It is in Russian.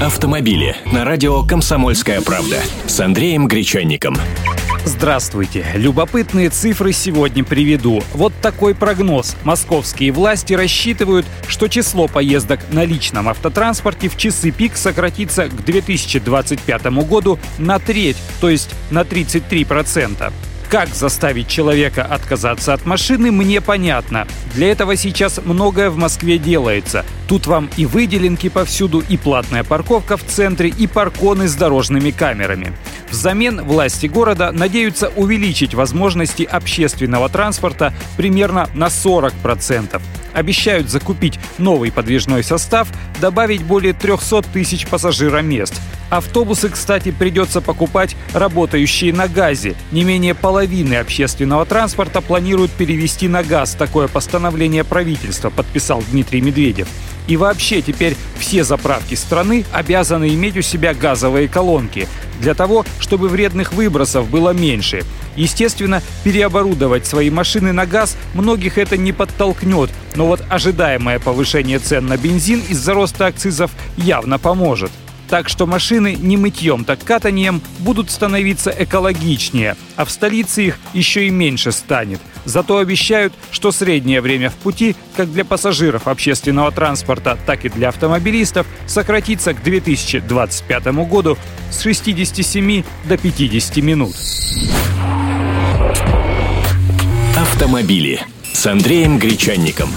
Автомобили на радио «Комсомольская правда» с Андреем Гречанником. Здравствуйте. Любопытные цифры сегодня приведу. Вот такой прогноз. Московские власти рассчитывают, что число поездок на личном автотранспорте в часы пик сократится к 2025 году на треть, то есть на 33%. Как заставить человека отказаться от машины, мне понятно. Для этого сейчас многое в Москве делается. Тут вам и выделенки повсюду, и платная парковка в центре, и парконы с дорожными камерами. Взамен власти города надеются увеличить возможности общественного транспорта примерно на 40%. Обещают закупить новый подвижной состав, добавить более 300 тысяч пассажиромест. Автобусы, кстати, придется покупать работающие на газе. Не менее половины общественного транспорта планируют перевести на газ. Такое постановление правительства подписал Дмитрий Медведев. И вообще теперь все заправки страны обязаны иметь у себя газовые колонки для того, чтобы вредных выбросов было меньше. Естественно, переоборудовать свои машины на газ многих это не подтолкнет, но вот ожидаемое повышение цен на бензин из-за роста акцизов явно поможет. Так что машины не мытьем, так катанием будут становиться экологичнее, а в столице их еще и меньше станет. Зато обещают, что среднее время в пути, как для пассажиров общественного транспорта, так и для автомобилистов, сократится к 2025 году с 67 до 50 минут. Автомобили с Андреем Гречанником.